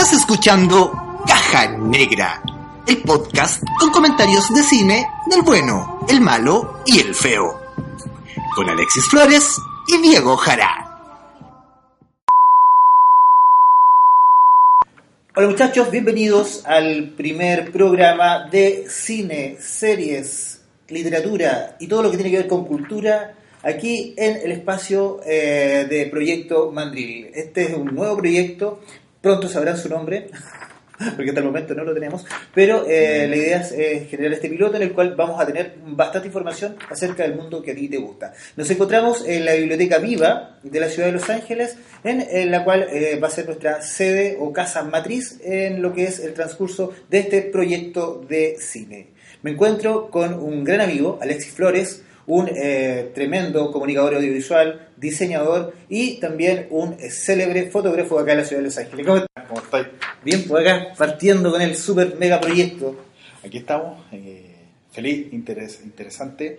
Estás escuchando Caja Negra, el podcast con comentarios de cine del bueno, el malo y el feo. Con Alexis Flores y Diego Jara. Hola muchachos, bienvenidos al primer programa de cine, series, literatura y todo lo que tiene que ver con cultura aquí en el espacio eh, de Proyecto Mandril. Este es un nuevo proyecto, pronto sabrán su nombre, porque hasta el momento no lo tenemos, pero eh, la idea es eh, generar este piloto en el cual vamos a tener bastante información acerca del mundo que a ti te gusta. Nos encontramos en la Biblioteca Viva de la ciudad de Los Ángeles, en, en la cual eh, va a ser nuestra sede o casa matriz en lo que es el transcurso de este proyecto de cine. Me encuentro con un gran amigo, Alexis Flores, un eh, tremendo comunicador audiovisual, diseñador y también un eh, célebre fotógrafo acá en la ciudad de Los Ángeles. ¿Cómo estás? ¿Cómo estáis? Bien, pues acá partiendo con el super mega proyecto. Aquí estamos, eh, feliz, interes- interesante.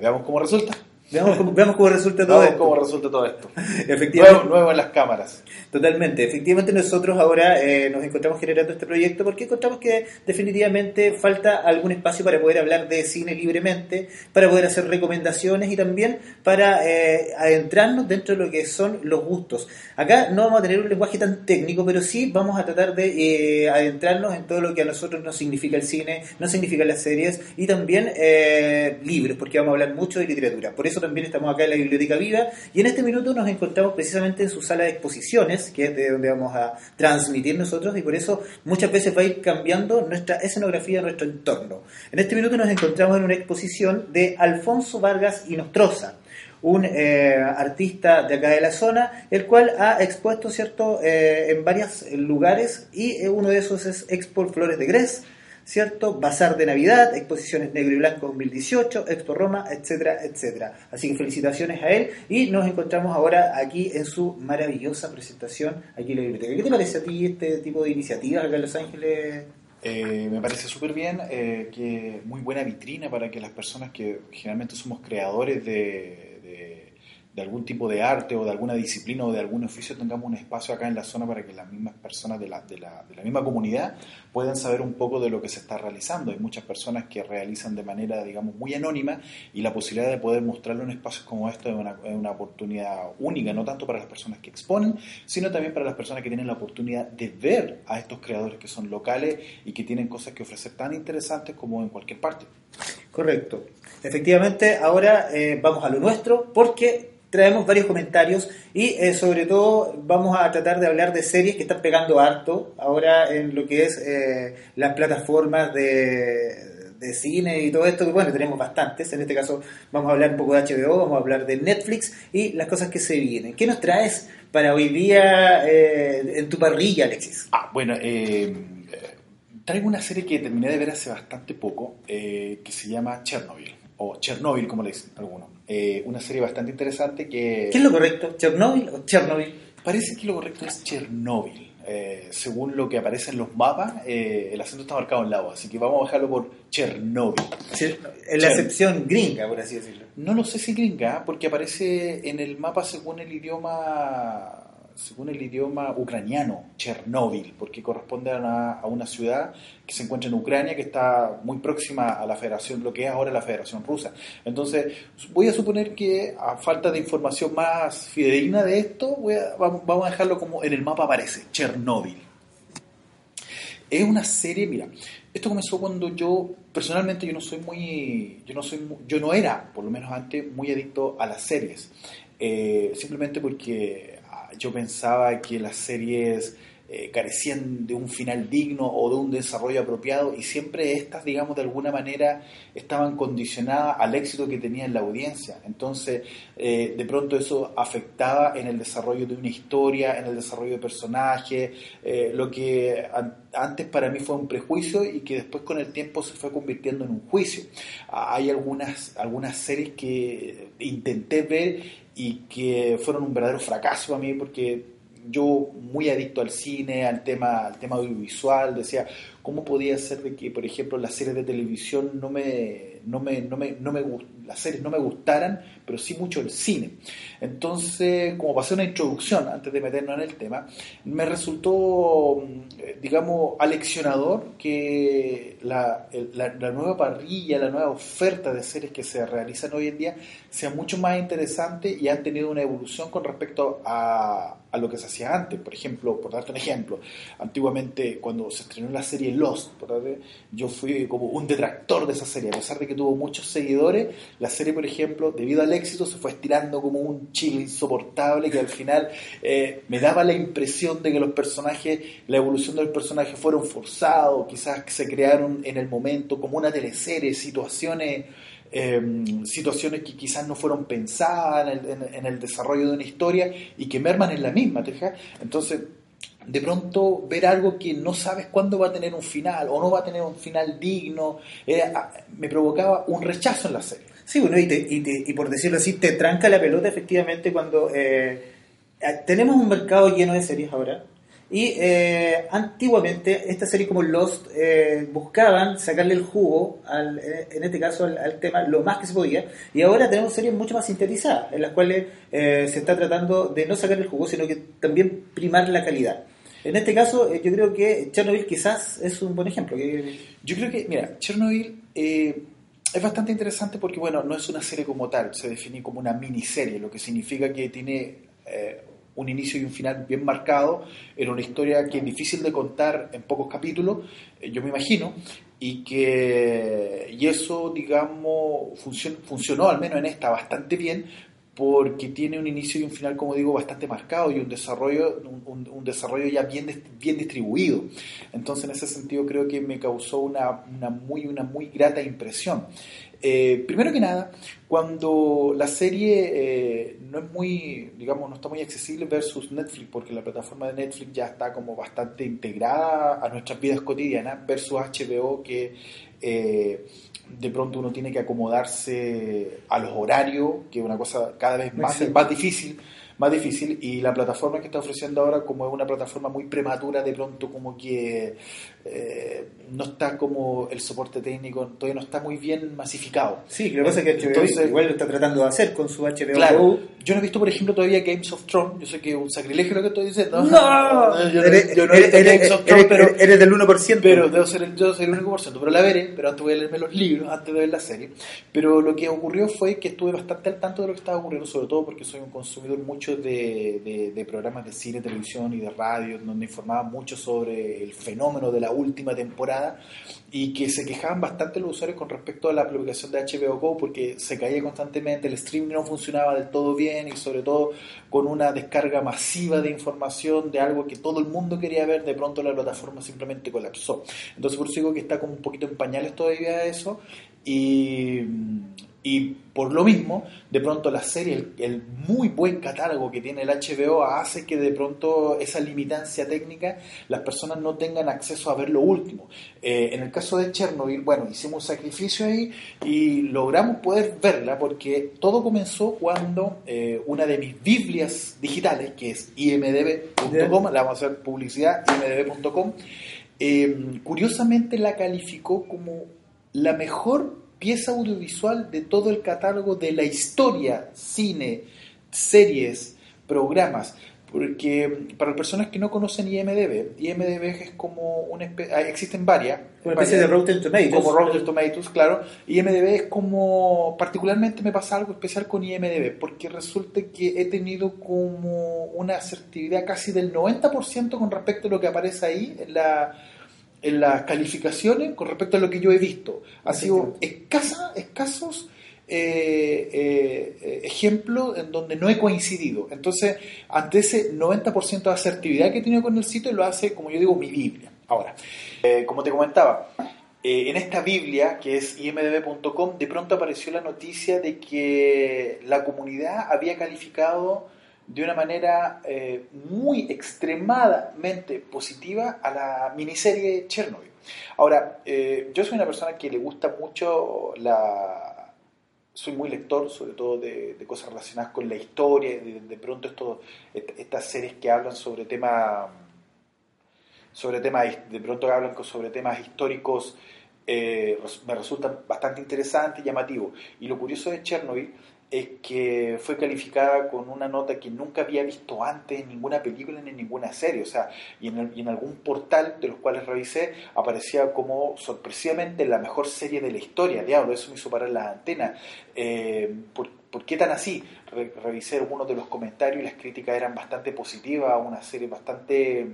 Veamos cómo resulta. Veamos cómo, veamos cómo resulta todo Veamos esto. cómo resulta todo esto. Efectivamente. Nuevo, nuevo en las cámaras. Totalmente. Efectivamente nosotros ahora eh, nos encontramos generando este proyecto porque encontramos que definitivamente falta algún espacio para poder hablar de cine libremente, para poder hacer recomendaciones y también para eh, adentrarnos dentro de lo que son los gustos. Acá no vamos a tener un lenguaje tan técnico, pero sí vamos a tratar de eh, adentrarnos en todo lo que a nosotros nos significa el cine, nos significan las series y también eh, libros, porque vamos a hablar mucho de literatura. Por eso también estamos acá en la Biblioteca Viva y en este minuto nos encontramos precisamente en su sala de exposiciones, que es de donde vamos a transmitir nosotros y por eso muchas veces va a ir cambiando nuestra escenografía, nuestro entorno. En este minuto nos encontramos en una exposición de Alfonso Vargas y Nostroza un eh, artista de acá de la zona, el cual ha expuesto cierto Eh, en varios lugares y eh, uno de esos es Expo Flores de Gres, ¿cierto? Bazar de Navidad, exposiciones Negro y Blanco 2018, Expo Roma, etcétera, etcétera. Así que felicitaciones a él y nos encontramos ahora aquí en su maravillosa presentación aquí en la biblioteca. ¿Qué te parece a ti este tipo de iniciativas acá en Los Ángeles? Eh, me parece súper bien, eh, que muy buena vitrina para que las personas que generalmente somos creadores de, de- de algún tipo de arte o de alguna disciplina o de algún oficio tengamos un espacio acá en la zona para que las mismas personas de la, de la, de la misma comunidad puedan saber un poco de lo que se está realizando. Hay muchas personas que realizan de manera, digamos, muy anónima y la posibilidad de poder mostrarlo en espacios como esto es una, es una oportunidad única, no tanto para las personas que exponen, sino también para las personas que tienen la oportunidad de ver a estos creadores que son locales y que tienen cosas que ofrecer tan interesantes como en cualquier parte. Correcto. Efectivamente, ahora eh, vamos a lo nuestro porque traemos varios comentarios y eh, sobre todo vamos a tratar de hablar de series que están pegando harto ahora en lo que es eh, las plataformas de, de cine y todo esto, que bueno, tenemos bastantes. En este caso vamos a hablar un poco de HBO, vamos a hablar de Netflix y las cosas que se vienen. ¿Qué nos traes para hoy día eh, en tu parrilla, Alexis? Ah, bueno, traigo una serie que terminé de ver hace bastante poco, que se llama Chernobyl, o Chernobyl como le dicen algunos. Eh, una serie bastante interesante que... ¿Qué es lo correcto? ¿Chernobyl o Chernobyl? Parece que lo correcto es Chernóbil. Eh, según lo que aparece en los mapas, eh, el acento está marcado en la O, así que vamos a dejarlo por Chernóbil. En la Cher- excepción gringa, por así decirlo. No lo sé si gringa, porque aparece en el mapa según el idioma según el idioma ucraniano, Chernóbil, porque corresponde a una, ciudad que se encuentra en Ucrania, que está muy próxima a la federación, lo que es ahora la Federación Rusa. Entonces, voy a suponer que a falta de información más fidedigna de esto, vamos a dejarlo como en el mapa aparece, Chernóbil. Es una serie, mira, esto comenzó cuando yo, personalmente yo no soy muy, yo no soy, yo no era, por lo menos antes, muy adicto a las series. Eh, simplemente porque ah, yo pensaba que las series eh, carecían de un final digno o de un desarrollo apropiado y siempre estas, digamos, de alguna manera estaban condicionadas al éxito que tenía en la audiencia. Entonces, eh, de pronto eso afectaba en el desarrollo de una historia, en el desarrollo de personajes, eh, lo que antes para mí fue un prejuicio y que después con el tiempo se fue convirtiendo en un juicio. Hay algunas, algunas series que intenté ver y que fueron un verdadero fracaso a mí porque yo muy adicto al cine, al tema, al tema audiovisual, decía, ¿cómo podía ser de que, por ejemplo, las series de televisión no me, no me, no me, no me, las series no me gustaran, pero sí mucho el cine? Entonces, como pasé una introducción antes de meternos en el tema, me resultó, mm, digamos, aleccionador que la, la, la nueva parrilla, la nueva oferta de series que se realizan hoy en día sea mucho más interesante y han tenido una evolución con respecto a a lo que se hacía antes. Por ejemplo, por darte un ejemplo, antiguamente cuando se estrenó la serie Lost, yo fui como un detractor de esa serie, a pesar de que tuvo muchos seguidores, la serie, por ejemplo, debido al éxito, se fue estirando como un chile insoportable que al final eh, me daba la impresión de que los personajes, la evolución del personaje fueron forzados, quizás se crearon en el momento como una teleserie, situaciones Em, situaciones que quizás no fueron pensadas en el, desarrollo de una historia y que merman en la misma, ¿te Entonces, de pronto ver algo que no sabes cuándo va a tener un final o no va a tener un final digno, ah, me provocaba un rechazo en la serie. Sí, bueno, y, por decirlo así, te tranca la pelota efectivamente cuando eh, tenemos un mercado lleno de series ahora, y eh, antiguamente, esta serie como Lost eh, buscaban sacarle el jugo, al, eh, en este caso al, tema, lo más que se podía. Y ahora tenemos series mucho más sintetizadas, en las cuales se está tratando de no sacarle el jugo, sino que también primar la calidad. En este caso, yo creo que Chernobyl quizás es un buen ejemplo. Yo creo que, mira, Chernobyl es bastante interesante porque, bueno, no es una serie como tal, se define como una miniserie, lo que significa que tiene un inicio y un final bien marcado, en una historia que es difícil de contar en pocos capítulos, eh, yo me imagino, y que y eso, digamos, funcionó al menos en esta bastante bien, porque tiene un inicio y un final, como digo, bastante marcado y un desarrollo, un, desarrollo ya bien, bien distribuido. Entonces, en ese sentido, creo que me causó una, una muy, una muy grata impresión. Eh, primero que nada, cuando la serie eh, no es muy, digamos, no está muy accesible versus Netflix, porque la plataforma de Netflix ya está como bastante integrada a nuestras vidas cotidianas, versus HBO que eh, de pronto uno tiene que acomodarse a los horarios, que es una cosa cada vez más, más difícil más difícil y la plataforma que está ofreciendo ahora como es una plataforma muy prematura de pronto como que eh, no está como el soporte técnico todavía no está muy bien masificado. Sí lo que pasa es que HBO igual lo está tratando de hacer con su HBO claro, yo no he visto por ejemplo todavía Games of Thrones. Yo sé que es un sacrilegio lo que estoy diciendo. No, yo, eres, no he visto Games of Thrones pero eres del 1% pero debo ser el, yo soy el 1% pero la veré pero antes voy a leerme los libros antes de ver la serie. Pero lo que ocurrió fue que estuve bastante al tanto de lo que estaba ocurriendo sobre todo porque soy un consumidor mucho de, programas de cine, televisión y de radio, donde informaban mucho sobre el fenómeno de la última temporada y que se quejaban bastante los usuarios con respecto a la aplicación de HBO Go porque se caía constantemente, el streaming no funcionaba del todo bien y sobre todo con una descarga masiva de información de algo que todo el mundo quería ver, de pronto la plataforma simplemente colapsó. Entonces por eso digo que está como un poquito en pañales todavía eso y y por lo mismo, de pronto la serie, el, muy buen catálogo que tiene el HBO hace que de pronto esa limitancia técnica las personas no tengan acceso a ver lo último. Eh, en el caso de Chernobyl, bueno, hicimos un sacrificio ahí y logramos poder verla porque todo comenzó cuando eh, una de mis Biblias digitales, que es imdb.com, la vamos a hacer publicidad, imdb.com, eh, curiosamente la calificó como la mejor pieza audiovisual de todo el catálogo de la historia, cine, series, programas. Porque para las personas que no conocen IMDB, IMDB es como una especie, ah, existen varias. Una especie de Rotten Tomatoes. Como Rotten Tomatoes, claro. IMDB es como, particularmente me pasa algo especial con IMDB, porque resulta que he tenido como una asertividad casi del 90% con respecto a lo que aparece ahí en la en las calificaciones con respecto a lo que yo he visto. Ha sido escasa, escasos eh, eh, ejemplos en donde no he coincidido. Entonces, ante ese 90% de asertividad que he tenido con el sitio, lo hace, como yo digo, mi Biblia. Ahora, eh, como te comentaba, en esta Biblia, que es imdb.com, de pronto apareció la noticia de que la comunidad había calificado de una manera muy extremadamente positiva a la miniserie Chernobyl. Ahora, yo soy una persona que le gusta mucho la, soy muy lector, sobre todo de, cosas relacionadas con la historia, de, de pronto esto, estas series que hablan sobre temas, sobre temas, de pronto hablan sobre temas históricos, eh, me resultan bastante interesantes y llamativos. Y lo curioso de Chernobyl es que fue calificada con una nota que nunca había visto antes en ninguna película ni en ninguna serie, o sea, y en, algún portal de los cuales revisé aparecía como sorpresivamente la mejor serie de la historia, diablo, eso me hizo parar la antena. Eh, ¿por, qué tan así? revisé algunos de los comentarios y las críticas eran bastante positivas, una serie bastante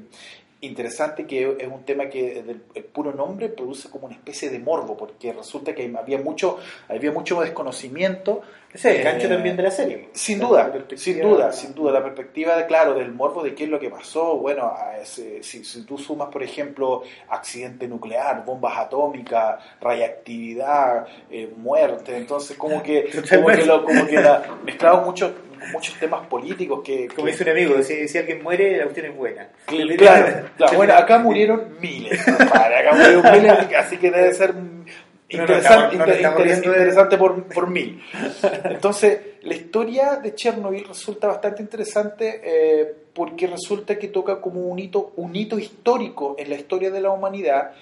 interesante que es un tema que el puro nombre produce como una especie de morbo, porque resulta que había mucho, había mucho desconocimiento. Ese es el gancho eh, también de la serie. Sin duda, sin duda, sin duda. La perspectiva, de, claro, del morbo de qué es lo que pasó. Bueno, si, si, tú sumas, por ejemplo, accidente nuclear, bombas atómicas, radiactividad, eh, muerte, entonces como que, como que, lo, como que la, mezclado mucho muchos temas políticos que... Como dice un amigo, si, si, alguien muere, la cuestión es buena. Claro, bueno, acá murieron miles, acá murieron miles, así que debe ser interesante, interesante por, por, mil. Entonces, la historia de Chernobyl resulta bastante interesante eh, porque resulta que toca como un hito, un hito histórico en la historia de la humanidad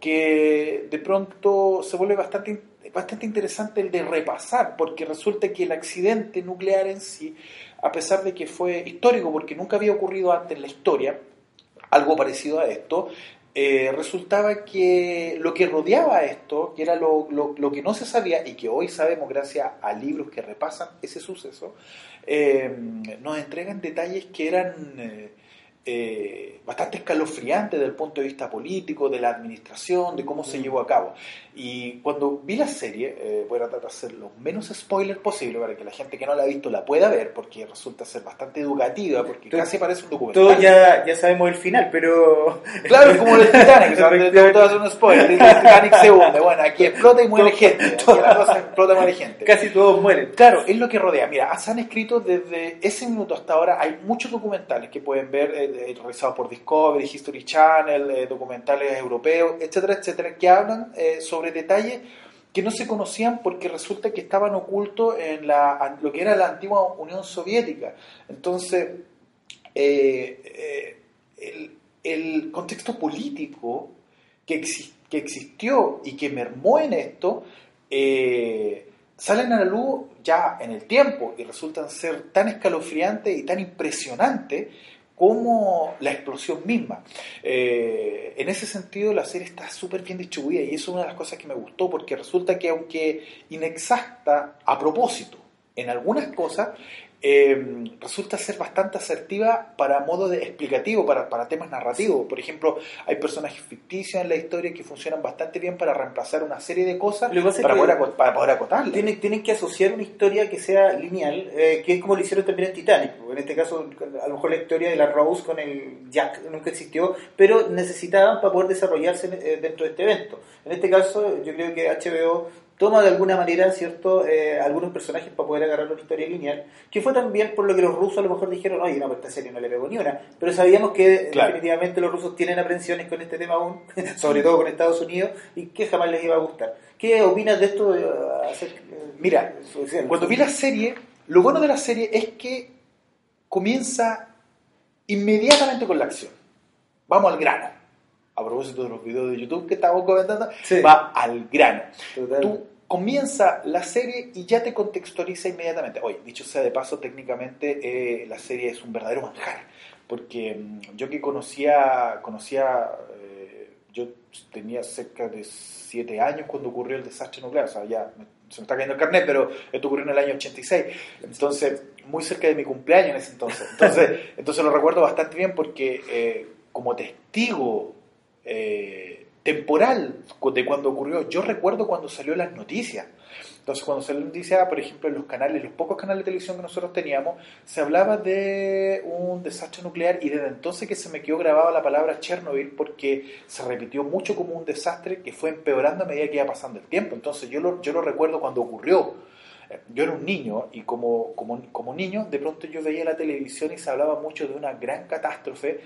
que de pronto se vuelve bastante bastante interesante el de repasar, porque resulta que el accidente nuclear en sí, a pesar de que fue histórico, porque nunca había ocurrido antes en la historia, algo parecido a esto, eh, resultaba que lo que rodeaba esto, que era lo, lo, que no se sabía y que hoy sabemos gracias a libros que repasan ese suceso, eh, nos entregan detalles que eran... Eh, bastante escalofriante desde el punto de vista político, de la administración, de cómo se llevó a cabo. Y cuando vi la serie, eh, voy a tratar de hacer lo menos spoiler posible para que la gente que no la ha visto la pueda ver, porque resulta ser bastante educativa, porque casi parece un documental. Todos ya, ya sabemos el final, pero... Claro, es como el Titanic, sea, hacer un spoiler, el Titanic se hunde, bueno, aquí explota y muere gente, aquí la cosa explota y muere gente. Casi todos mueren. Claro, es lo que rodea. Mira, se han escrito desde ese minuto hasta ahora, hay muchos documentales que pueden ver, eh, eh por Discovery, History Channel, eh, documentales europeos, etcétera, etcétera, que hablan eh, sobre detalles que no se conocían porque resulta que estaban ocultos en la, lo que era la antigua Unión Soviética. Entonces, eh, el, contexto político que, que, existió y que mermó en esto, salen a la luz ya en el tiempo y resultan ser tan escalofriantes y tan impresionantes como la explosión misma. Eh, en ese sentido, la serie está súper bien distribuida y eso es una de las cosas que me gustó, porque resulta que aunque inexacta a propósito en algunas cosas, eh, resulta ser bastante asertiva para modo de explicativo, para, para, temas narrativos. Por ejemplo, hay personajes ficticios en la historia que funcionan bastante bien para reemplazar una serie de cosas para, poder para, poder. Tienen, tienen, que asociar una historia que sea lineal, eh, que es como lo hicieron también en Titanic. En este caso, a lo mejor la historia de la Rose con el Jack nunca existió, pero necesitaban para poder desarrollarse eh, dentro de este evento. En este caso, yo creo que HBO toma de alguna manera cierto eh, algunos personajes para poder agarrar una historia lineal, que fue también por lo que los rusos a lo mejor dijeron, oye, no, esta serie no le pegó ni una, pero sabíamos que definitivamente los rusos tienen aprensiones con este tema aún, sobre todo con Estados Unidos, y que jamás les iba a gustar. ¿Qué opinas de esto? De Mira, cuando vi la serie, lo bueno de la serie es que comienza inmediatamente con la acción. Vamos al grano. A propósito de los videos de YouTube que estamos comentando, va al grano comienza la serie y ya te contextualiza inmediatamente. Oye, dicho sea de paso, técnicamente eh, la serie es un verdadero manjar, porque mm, yo que conocía, conocía eh, yo tenía cerca de siete años cuando ocurrió el desastre nuclear, o sea, ya se me está cayendo el carnet, pero esto ocurrió en el año 86, entonces, muy cerca de mi cumpleaños en ese entonces. Entonces, entonces lo recuerdo bastante bien porque eh, como testigo temporal de cuando ocurrió. Yo recuerdo cuando salió las noticias. Entonces, cuando salió la noticia, por ejemplo, en los canales, los pocos canales de televisión que nosotros teníamos, se hablaba de un desastre nuclear y desde entonces que se me quedó grabada la palabra Chernobyl porque se repitió mucho como un desastre que fue empeorando a medida que iba pasando el tiempo. Entonces, yo lo, yo lo recuerdo cuando ocurrió. Yo era un niño y como, como, como niño, de pronto yo veía la televisión y se hablaba mucho de una gran catástrofe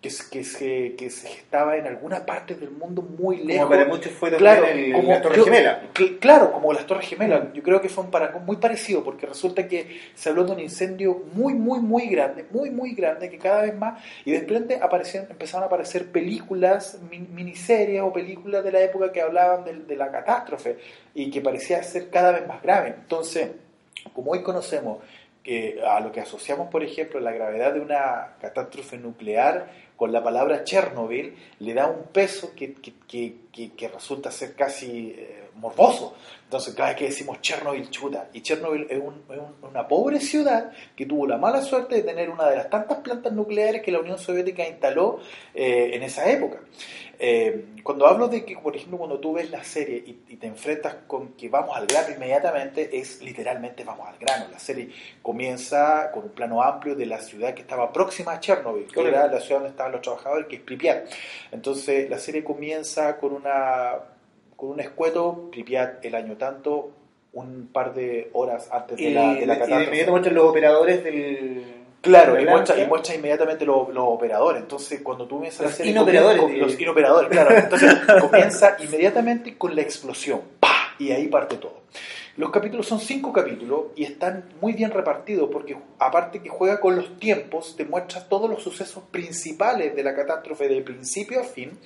que, que, se, que se estaba en alguna parte del mundo muy lejos. Como para muchos fue claro, el, como, las Torres Gemelas. Claro, como las Torres Gemelas. Yo creo que fue un parangón muy parecido, porque resulta que se habló de un incendio muy, muy, muy grande, muy, muy grande, que cada vez más, y de repente aparecían, empezaron a aparecer películas, miniseries o películas de la época que hablaban de, de la catástrofe, y que parecía ser cada vez más grave. Entonces, como hoy conocemos que a lo que asociamos, por ejemplo, la gravedad de una catástrofe nuclear, con la palabra Chernobyl le da un peso que, que, que, resulta ser casi eh, morboso. Entonces, cada vez que decimos Chernobyl, chuta. Y Chernobyl es, una pobre ciudad que tuvo la mala suerte de tener una de las tantas plantas nucleares que la Unión Soviética instaló eh, en esa época. Eh, cuando hablo de que, por ejemplo, cuando tú ves la serie y, te enfrentas con que vamos al grano inmediatamente, es literalmente vamos al grano. La serie comienza con un plano amplio de la ciudad que estaba próxima a Chernobyl, que era la ciudad donde estaban los trabajadores, que es Pripyat. Entonces, la serie comienza con, una, con un escueto, Pripyat el año tanto, un par de horas antes de, la, de la catástrofe. Y inmediato muestran los operadores del Claro, y muestra, y muestra inmediatamente los, operadores. Entonces, cuando tú ves los inoperadores, los inoperadores, claro. Entonces, comienza inmediatamente con la explosión. ¡Pah! Y ahí parte todo. Los capítulos son cinco capítulos y están muy bien repartidos porque, aparte que juega con los tiempos, te muestra todos los sucesos principales de la catástrofe de principio a fin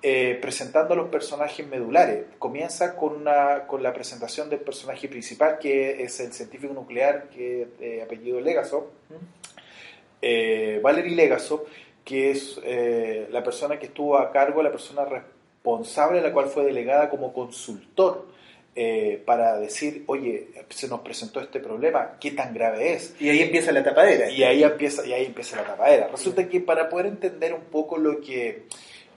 eh, presentando a los personajes medulares. Comienza con, una, con la presentación del personaje principal, que es el científico nuclear, que apellido Legasov, eh, Valery Legasov, que es eh, la persona que estuvo a cargo, la persona responsable, la cual fue delegada como consultor. para decir, oye, se nos presentó este problema, ¿qué tan grave es? Y ahí empieza la tapadera. Y ahí empieza, y ahí empieza la tapadera. Resulta que para poder entender un poco lo que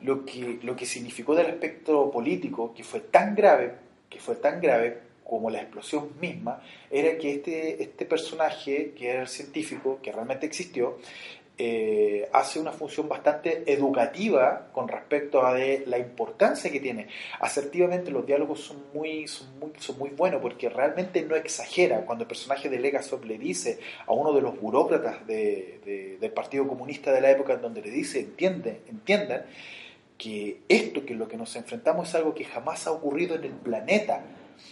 lo que, lo que significó del aspecto político, que fue tan grave, que fue tan grave como la explosión misma, era que este, este personaje, que era el científico, que realmente existió, eh, hace una función bastante educativa con respecto a de la importancia que tiene. Asertivamente los diálogos son muy, son muy, son muy buenos porque realmente no exagera. Cuando el personaje de Legasov le dice a uno de los burócratas de, del Partido Comunista de la época en donde le dice, entienden, entiendan, que esto, que lo que nos enfrentamos es algo que jamás ha ocurrido en el planeta.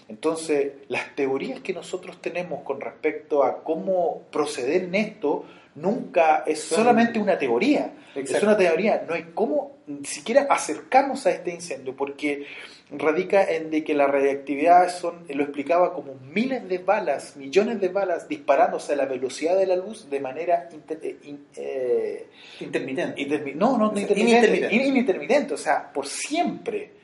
Entonces, las teorías que nosotros tenemos con respecto a cómo proceder en esto nunca es solamente una teoría. Es una teoría, no hay cómo ni siquiera acercarnos a este incendio, porque radica en de que la radiactividad son, lo explicaba como miles de balas, millones de balas disparándose a la velocidad de la luz de manera eh, eh, intermitente. no, no, intermitente, intermitente, o sea, por siempre.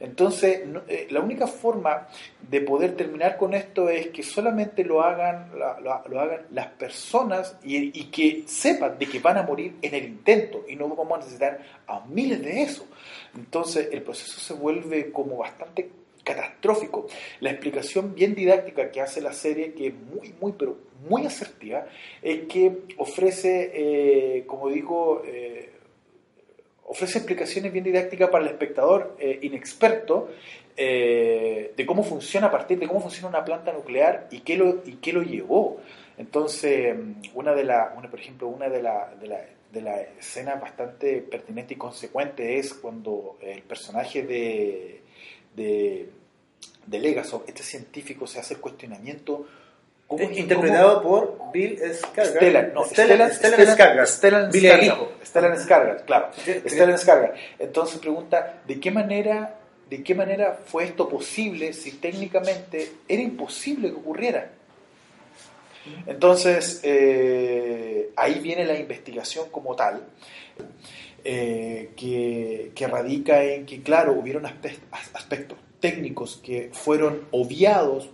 Entonces, eh, la única forma de poder terminar con esto es que solamente lo hagan, las personas y, y, que sepan de que van a morir en el intento y no vamos a necesitar a miles de eso. Entonces, el proceso se vuelve como bastante catastrófico. La explicación bien didáctica que hace la serie, que es muy, muy, pero muy asertiva, es que ofrece, eh, como digo, eh, ofrece explicaciones bien didácticas para el espectador eh, inexperto eh, de cómo funciona a partir de cómo funciona una planta nuclear y qué lo, y qué lo llevó. Entonces, una de las, por ejemplo, una de las de la, de la escenas bastante pertinente y consecuente es cuando el personaje de, de, de Legasov, este científico, se hace el cuestionamiento interpretado por Bill Skarsgård. Stellan, no, Stellan, Stellan, Skarsgård. Stellan Skarsgård. Stellan Skarsgård, claro. Stellan Skarsgård. Entonces pregunta, ¿de qué manera de qué manera fue esto posible si técnicamente era imposible que ocurriera? Entonces, eh, ahí viene la investigación como tal, eh, que, que, radica en que, claro, hubieron aspectos técnicos que fueron obviados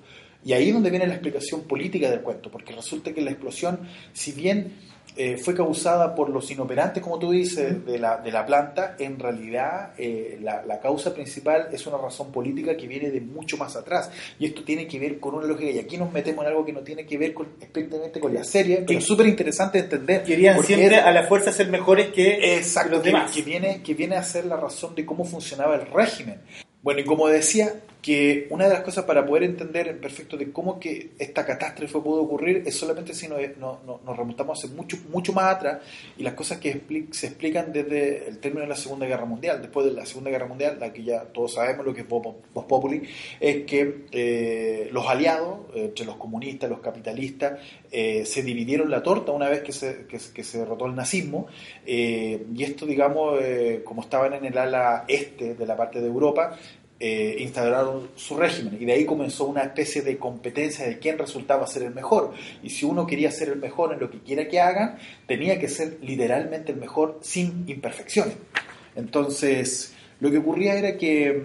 y ahí es donde viene la explicación política del cuento, porque resulta que la explosión, si bien eh, fue causada por los inoperantes, como tú dices, de la, de la planta, en realidad eh, la, la, causa principal es una razón política que viene de mucho más atrás. Y esto tiene que ver con una lógica, y aquí nos metemos en algo que no tiene que ver con, estrictamente con la serie, pero es súper interesante entender. Querían siempre a la fuerza ser mejores que exacto, los demás. Que, que, viene, que viene a ser la razón de cómo funcionaba el régimen. Bueno, y como decía, que una de las cosas para poder entender en perfecto de cómo que esta catástrofe pudo ocurrir es solamente si nos, no, no, nos remontamos hace mucho, mucho más atrás y las cosas que se explican desde el término de la Segunda Guerra Mundial. Después de la Segunda Guerra Mundial, la que ya todos sabemos lo que es Vox Populi, es que eh, los aliados, eh, entre los comunistas, los capitalistas, eh, se dividieron la torta una vez que se, que se derrotó el nazismo y esto, digamos, como estaban en el ala este de la parte de Europa, eh, instauraron su régimen. Y de ahí comenzó una especie de competencia de quién resultaba ser el mejor. Y si uno quería ser el mejor en lo que quiera que hagan tenía que ser literalmente el mejor sin imperfecciones. Entonces lo que ocurría era que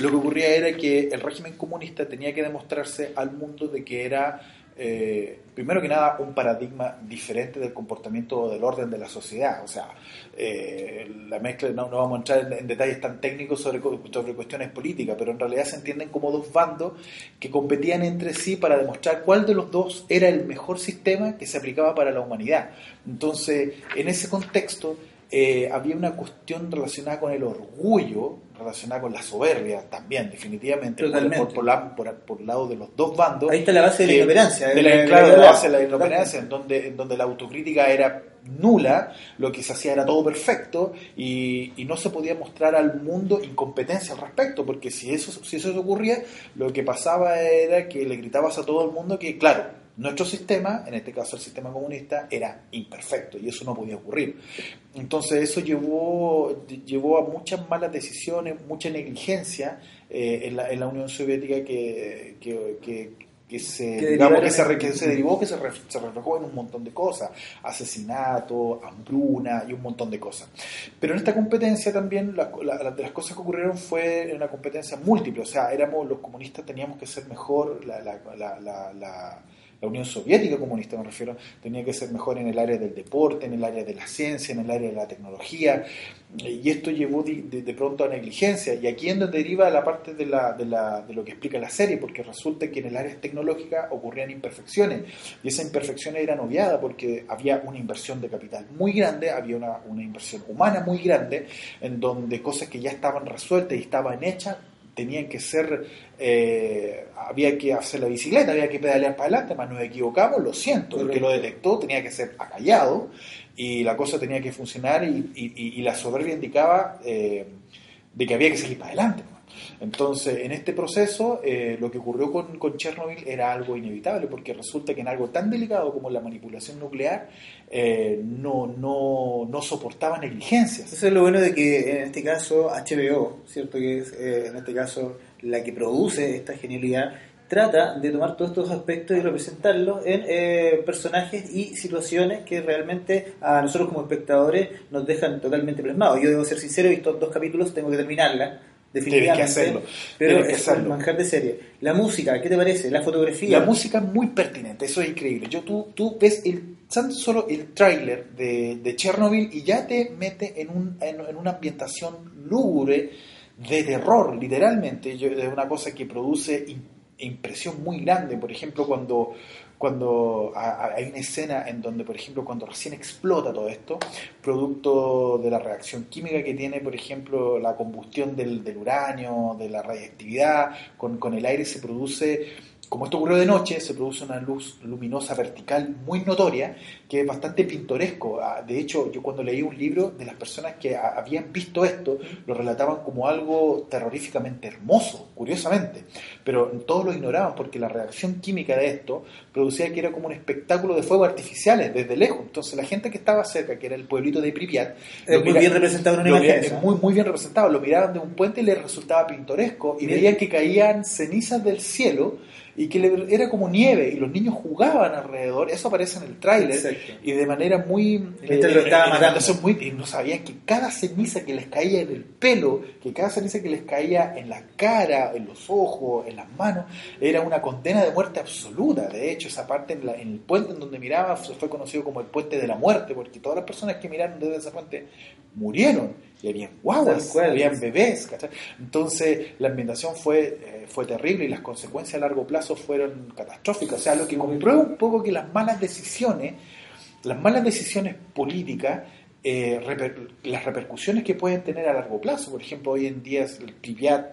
lo que ocurría era que el régimen comunista tenía que demostrarse al mundo de que era eh, primero que nada, un paradigma diferente del comportamiento del orden de la sociedad. O sea, eh, la mezcla, no, vamos a entrar en, detalles tan técnicos sobre, sobre, cuestiones políticas, pero en realidad se entienden como dos bandos que competían entre sí para demostrar cuál de los dos era el mejor sistema que se aplicaba para la humanidad. Entonces, en ese contexto, eh, había una cuestión relacionada con el orgullo, relacionada con la soberbia también, definitivamente, por, por, la, por, el lado de los dos bandos. Ahí está la base de la inoperancia. claro, la, base de la inoperancia, en donde, en donde la autocrítica era nula, lo que se hacía era todo perfecto y, y, no se podía mostrar al mundo incompetencia al respecto, porque si eso, si eso ocurría, lo que pasaba era que le gritabas a todo el mundo que, claro, nuestro sistema, en este caso el sistema comunista, era imperfecto y eso no podía ocurrir. Entonces eso llevó, llevó a muchas malas decisiones, mucha negligencia eh, en, la, en, la, Unión Soviética que, que, que, se, digamos, que, se, que se derivó, que se, se, reflejó en un montón de cosas, asesinato, hambruna y un montón de cosas. Pero en esta competencia también, la, la, de las cosas que ocurrieron fue una competencia múltiple, o sea, éramos los comunistas, teníamos que ser mejor, la, la la Unión Soviética comunista me refiero, tenía que ser mejor en el área del deporte, en el área de la ciencia, en el área de la tecnología, y esto llevó de, de, pronto a negligencia, y aquí es donde deriva la parte de, la, de, la, de, lo que explica la serie, porque resulta que en el área tecnológica ocurrían imperfecciones, y esas imperfecciones eran obviadas porque había una inversión de capital muy grande, había una, una inversión humana muy grande, en donde cosas que ya estaban resueltas y estaban hechas, tenían que ser, eh, había que hacer la bicicleta, había que pedalear para adelante, más nos equivocamos, lo siento, el que lo detectó tenía que ser acallado y la cosa tenía que funcionar y, y, y la soberbia indicaba eh, de que había que seguir para adelante. Entonces, en este proceso, eh, lo que ocurrió con, Chernobyl era algo inevitable, porque resulta que en algo tan delicado como la manipulación nuclear, eh, no, no, no soportaba negligencias. Eso es lo bueno de que en este caso HBO, ¿cierto? Que es eh, en este caso la que produce esta genialidad, trata de tomar todos estos aspectos y representarlos en eh, personajes y situaciones que realmente a nosotros como espectadores nos dejan totalmente plasmados. Yo debo ser sincero, he visto dos capítulos, tengo que terminarla definitivamente. que hacerlo. Pero es un manjar de serie. La música, ¿qué te parece? La fotografía. La música es muy pertinente, eso es increíble. Yo, tú, tú ves el, solo el tráiler de, de, Chernobyl y ya te mete en, un, en, una ambientación lúgubre de terror, literalmente. es una cosa que produce impresión muy grande. Por ejemplo, cuando cuando hay una escena en donde, por ejemplo, cuando recién explota todo esto, producto de la reacción química que tiene, por ejemplo, la combustión del, del uranio, de la radiactividad, con el aire se produce como esto ocurrió de noche, se produce una luz luminosa vertical muy notoria, que es bastante pintoresco. Ah, de hecho, yo cuando leí un libro de las personas que habían visto esto, lo relataban como algo terroríficamente hermoso, curiosamente. Pero todos lo ignoraban porque la reacción química de esto producía que era como un espectáculo de fuegos artificiales desde lejos. Entonces la gente que estaba cerca, que era el pueblito de Pripyat, es muy bien representado en una imagen. muy, muy bien representado. Lo miraban de un puente y les resultaba pintoresco y veían que caían cenizas del cielo y que le- era como nieve y los niños jugaban alrededor, eso aparece en el tráiler y de manera muy... lo estaba entonces muy- y no sabían que cada ceniza que les caía en el pelo, que cada ceniza que les caía en la cara, en los ojos, en las manos, era una condena de muerte absoluta. De hecho, esa parte en, la- en el puente en donde miraba fue fue conocido como el puente de la muerte, porque todas las personas que miraron desde ese puente murieron. Y habían guaguas, habían bebés. ¿cachai? Entonces, la ambientación fue, eh, fue terrible y las consecuencias a largo plazo fueron catastróficas. O sea, lo que comprueba un poco que las malas decisiones, las malas decisiones políticas, eh, reper- las repercusiones que pueden tener a largo plazo. Por ejemplo, hoy en día el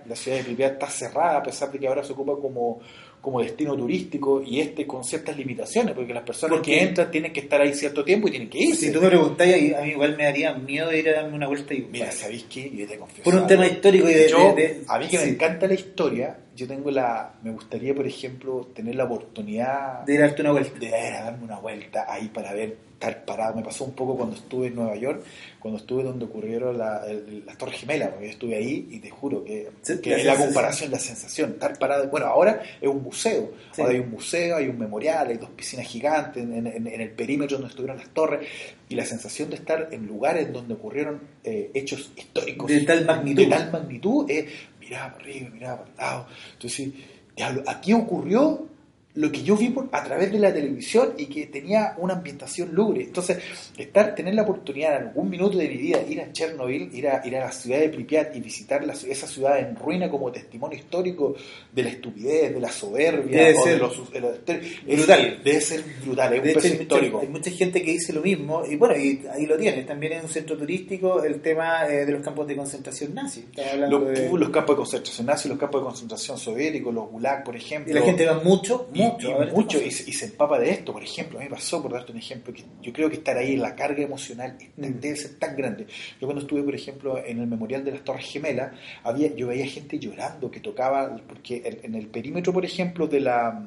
la ciudad de Pripyat está cerrada a pesar de que ahora se ocupa como, como destino turístico y este con ciertas limitaciones, porque las personas ¿Por que entran tienen que estar ahí cierto tiempo y tienen que irse. Si tú me preguntas, a mí igual me daría miedo de ir a darme una vuelta y Mira, ¿sabéis qué? Yo te confieso. Por un tema histórico y de- Yo, de- de- a mí que sí. me encanta la historia, yo tengo la. Me gustaría, por ejemplo, tener la oportunidad de ir a darte una vuelta. de ir a darme una vuelta ahí para ver, estar parado. Me pasó un poco cuando estuve en Nueva York, cuando estuve donde ocurrieron la- las Torres Gemelas, porque yo estuve ahí y te juro que, Sí, que la es la comparación, la sensación, estar parado. Bueno, ahora es un museo. Sí. Ahora hay un museo, hay un memorial, hay dos piscinas gigantes en, en- en el perímetro donde estuvieron las torres y la sensación de estar en lugares donde ocurrieron eh, hechos históricos De tal magnitud. de tal magnitud es miraba arriba, miraba para lado. Entonces, diablo, aquí ocurrió lo que yo vi por, a través de la televisión y que tenía una ambientación lúgubre. Entonces, estar, tener la oportunidad en algún minuto de mi vida ir a Chernobyl, ir a, ir a la ciudad de Pripyat y visitar la- esa ciudad en ruina como testimonio histórico de la estupidez, de la soberbia, Debe o de ser los, de los- es- brutal. Debe ser brutal, es De un hecho, peso hay mucha, histórico. hay mucha gente que dice lo mismo, y bueno, y ahí lo tienes. También es un centro turístico el tema eh, de los campos de concentración nazi. Los, de- los campos de concentración nazis, los campos de concentración soviéticos, los gulag, por ejemplo. y la gente va mucho, y, mucho. y mucho, y, se, y se empapa de esto, por ejemplo, a mí me pasó, por darte un ejemplo, que yo creo que estar ahí, la carga emocional Mm. debe ser tan grande. Yo cuando estuve, por ejemplo, en el Memorial de las Torres Gemelas, había, yo veía gente llorando que tocaba, porque en, en el perímetro, por ejemplo, de la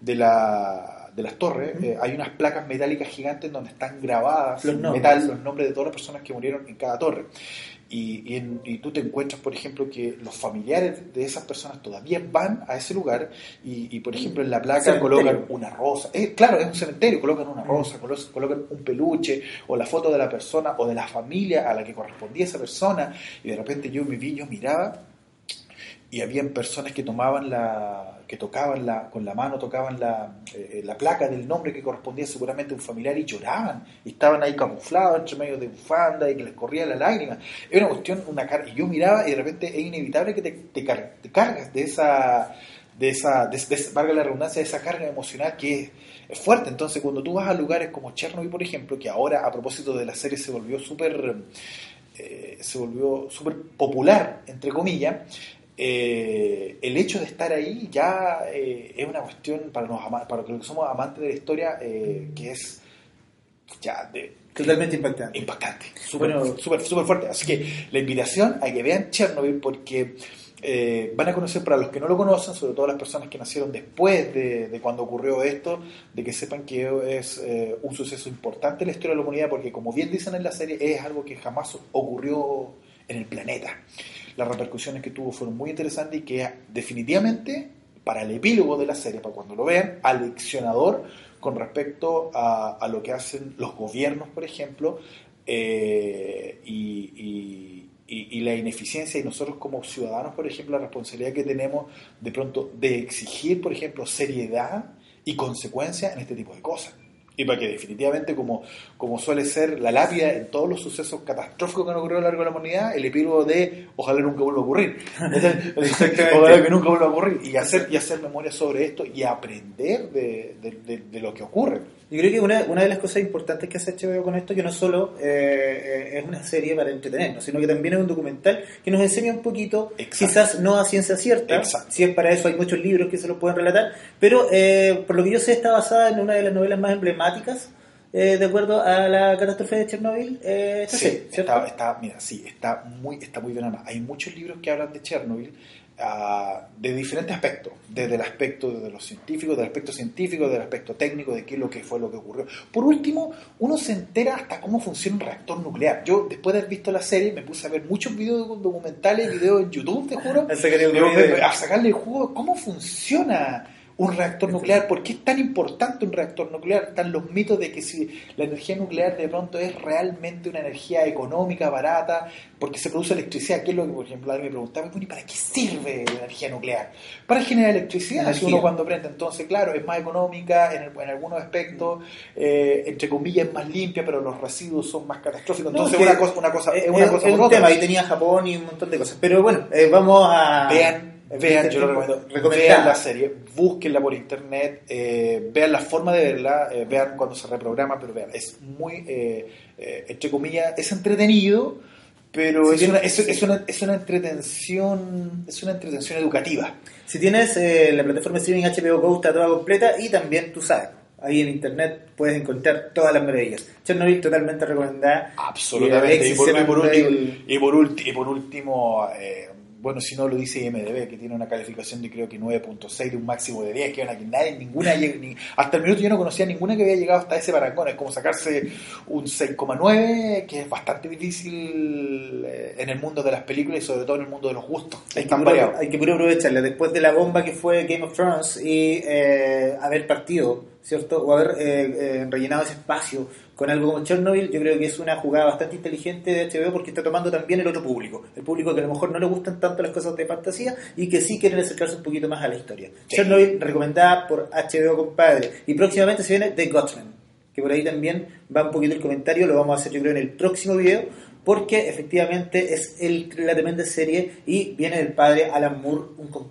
de la de las torres eh, hay unas placas metálicas gigantes donde están grabadas Los nombres. metal los nombres de todas las personas que murieron en cada torre y, y, en- y tú te encuentras, por ejemplo, que los familiares de esas personas todavía van a ese lugar y, y, por ejemplo, en la placa Cementerio. colocan una rosa. Eh, claro, es un cementerio, colocan una rosa, colo- colocan un peluche o la foto de la persona o de la familia a la que correspondía esa persona. Y de repente yo me vi, yo miraba y habían personas que tomaban la tocaban la con la mano tocaban la, eh, la placa del nombre que correspondía seguramente a un familiar y lloraban y estaban ahí camuflados entre medio de bufanda y que les corría la lágrima era una cuestión una car- y yo miraba y de repente es inevitable que te, te, car- te cargas de esa de esa, de, de valga la redundancia, de esa carga emocional que es, es fuerte. Entonces, cuando tú vas a lugares como Chernobyl, por ejemplo, que ahora a propósito de la serie se volvió súper eh, se volvió súper popular, entre comillas, eh, el hecho de estar ahí ya eh, es una cuestión para, los para los que somos amantes de la historia eh, que es ya de, Totalmente impactante. impactante, súper Bueno. súper súper fuerte. Así que la invitación a que vean Chernobyl porque eh, van a conocer, para los que no lo conocen, sobre todo las personas que nacieron después de, de cuando ocurrió esto, de que sepan que es un suceso importante en la historia de la humanidad porque, como bien dicen en la serie, es algo que jamás ocurrió en el planeta. Las repercusiones que tuvo fueron muy interesantes y que definitivamente, para el epílogo de la serie, para cuando lo vean, aleccionador con respecto a, lo que hacen los gobiernos, por ejemplo, eh, y- y la ineficiencia y nosotros como ciudadanos, por ejemplo, la responsabilidad que tenemos de pronto de exigir, por ejemplo, seriedad y consecuencia en este tipo de cosas. Y para que definitivamente, como, como suele ser la lápida en todos los sucesos catastróficos que han ocurrido a lo largo de la humanidad, el epílogo de ojalá nunca vuelva a ocurrir. Ojalá que nunca vuelva a ocurrir. Y hacer, y hacer memoria sobre esto y aprender de, de- de- de lo que ocurre. Yo creo que una, una de las cosas importantes que hace HBO con esto que no solo eh, eh, es una serie para entretenernos, sino que también es un documental que nos enseña un poquito, Exacto. quizás no a ciencia cierta, Exacto. si es para eso hay muchos libros que se los pueden relatar, pero eh, por lo que yo sé está basada en una de las novelas más emblemáticas eh, de acuerdo a la catástrofe de Chernobyl. Eh, Sí, está, está- mira, sí, está muy, está muy bien. Hay muchos libros que hablan de Chernobyl ah, de diferentes aspectos, desde el aspecto de los científicos, del aspecto científico, del aspecto técnico, de qué es lo que fue lo que ocurrió. Por último, uno se entera hasta cómo funciona un reactor nuclear. Yo, después de haber visto la serie, me puse a ver muchos videos documentales, videos en YouTube, te juro, A sacarle el jugo de- cómo funciona un reactor nuclear. ¿Por qué es tan importante un reactor nuclear? Están los mitos de que si la energía nuclear de pronto es realmente una energía económica, barata, porque se produce electricidad. ¿Qué es lo que, por ejemplo, alguien me preguntaba, ¿y para qué sirve la energía nuclear? Para generar electricidad. Si uno cuando prende, entonces, claro, es más económica en, algunos aspectos, eh, entre comillas, es más limpia, pero los residuos son más catastróficos. Entonces, una cosa, una cosa, es una cosa es un tema, ahí tenía Japón y un montón de cosas. Pero bueno, eh, vamos a. Vean Vean, yo lo recomiendo. Vean la serie, búsquenla por internet, eh, vean la forma de verla, eh, vean cuando se reprograma, pero vean, es muy, eh, entre comillas, es entretenido, pero es, una, es, es, una, es una entretención, es una entretención educativa. Si tienes la plataforma streaming HBO Go está toda completa y también tú sabes. Ahí en internet puedes encontrar todas las maravillas. Chernobyl totalmente recomendada. Absolutamente. Y, por, último, y por, último, bueno, si no lo dice IMDB, que tiene una calificación de creo que 9.6 de un máximo de 10, que aquí nadie, ninguna, ni, hasta el minuto yo no conocía ninguna que había llegado hasta ese parangón, es como sacarse un 6,9, que es bastante difícil eh, en el mundo de las películas y sobre todo en el mundo de los gustos. Hay, que, puro, hay que puro aprovecharla, después de la bomba que fue Game of Thrones y eh, haber partido, ¿cierto? O haber eh, rellenado ese espacio con algo como Chernobyl, yo creo que es una jugada bastante inteligente de HBO porque está tomando también el otro público, el público que a lo mejor no le gustan tanto las cosas de fantasía y que sí quieren acercarse un poquito más a la historia. Chernobyl, recomendada por HBO, compadre. Y próximamente se viene The Gotsman, que por ahí también va un poquito el comentario, lo vamos a hacer yo creo en el próximo video porque efectivamente es el, la tremenda serie y viene del padre Alan Moore,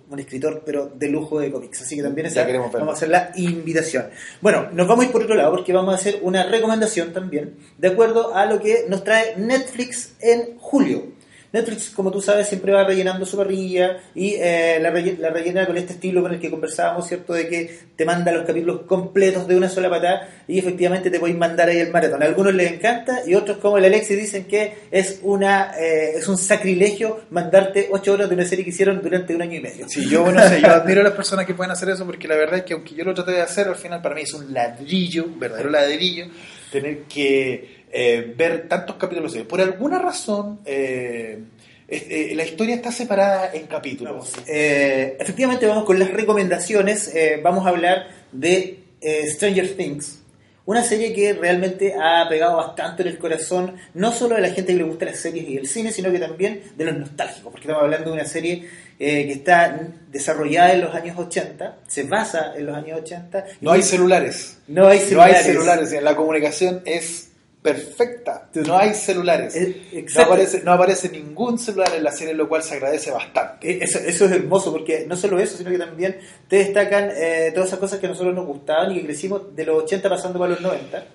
un, escritor pero de lujo de cómics. Así que también vamos a hacer la invitación. Bueno, nos vamos a ir por otro lado porque vamos a hacer una recomendación también de acuerdo a lo que nos trae Netflix en julio. Netflix, como tú sabes, siempre va rellenando su parrilla y eh, la, rellena, con este estilo con el que conversábamos, ¿cierto? De que te manda los capítulos completos de una sola patada y efectivamente te podéis mandar ahí el maratón. A algunos les encanta y otros, como el Alexis, dicen que es una eh, es un sacrilegio mandarte ocho horas de una serie que hicieron durante un año y medio. Sí, yo, bueno, yo admiro a las personas que pueden hacer eso porque la verdad es que aunque yo lo traté de hacer, al final para mí es un ladrillo, un verdadero ladrillo, tener que eh, ver tantos capítulos. Por alguna razón, eh, eh, la historia está separada en capítulos. efectivamente, vamos con las recomendaciones. vamos a hablar de Stranger Things. Una serie que realmente ha pegado bastante en el corazón, no solo de la gente que le gusta las series y el cine, sino que también de los nostálgicos, porque estamos hablando de una serie que está desarrollada en los años 80, se basa en los años 80. No hay celulares. No hay celulares. No hay celulares, la comunicación es perfecta. No hay celulares. Eh, no aparece, no aparece ningún celular en la serie, lo cual se agradece bastante. Eh, eso, eso es hermoso, porque no solo eso, sino que también te destacan eh, todas esas cosas que a nosotros nos gustaban y que crecimos de los 80 pasando para los 90.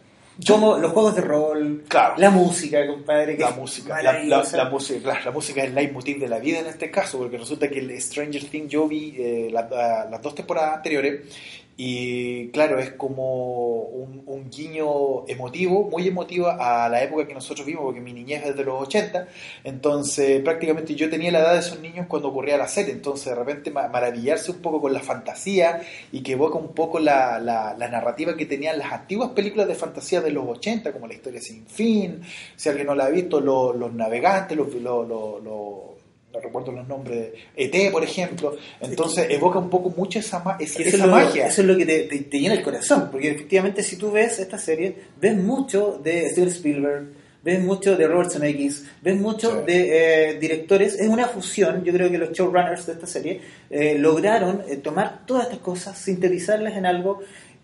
Como los juegos de rol, la música, compadre. la música, la, la, música, la música es el leitmotiv de la vida en este caso, porque resulta que el Stranger Things yo vi las dos temporadas anteriores y claro, es como un, guiño emotivo, muy emotivo a la época que nosotros vimos, porque mi niñez es de los 80, entonces prácticamente yo tenía la edad de esos niños cuando ocurría la serie, entonces de repente maravillarse un poco con la fantasía y que evoca un poco la, la, narrativa que tenían las antiguas películas de fantasía de los 80, como la historia sin fin, si alguien no la ha visto, los, navegantes, los no recuerdo los nombres, ET, por ejemplo. Entonces evoca un poco mucho esa, esa, magia. Eso es lo que te, llena el corazón, porque efectivamente si tú ves esta serie, ves mucho de Steven Spielberg, ves mucho de Robert Zemeckis, ves mucho de eh, directores. Es una fusión, yo creo que los showrunners de esta serie eh, lograron eh, tomar todas estas cosas, sintetizarlas en algo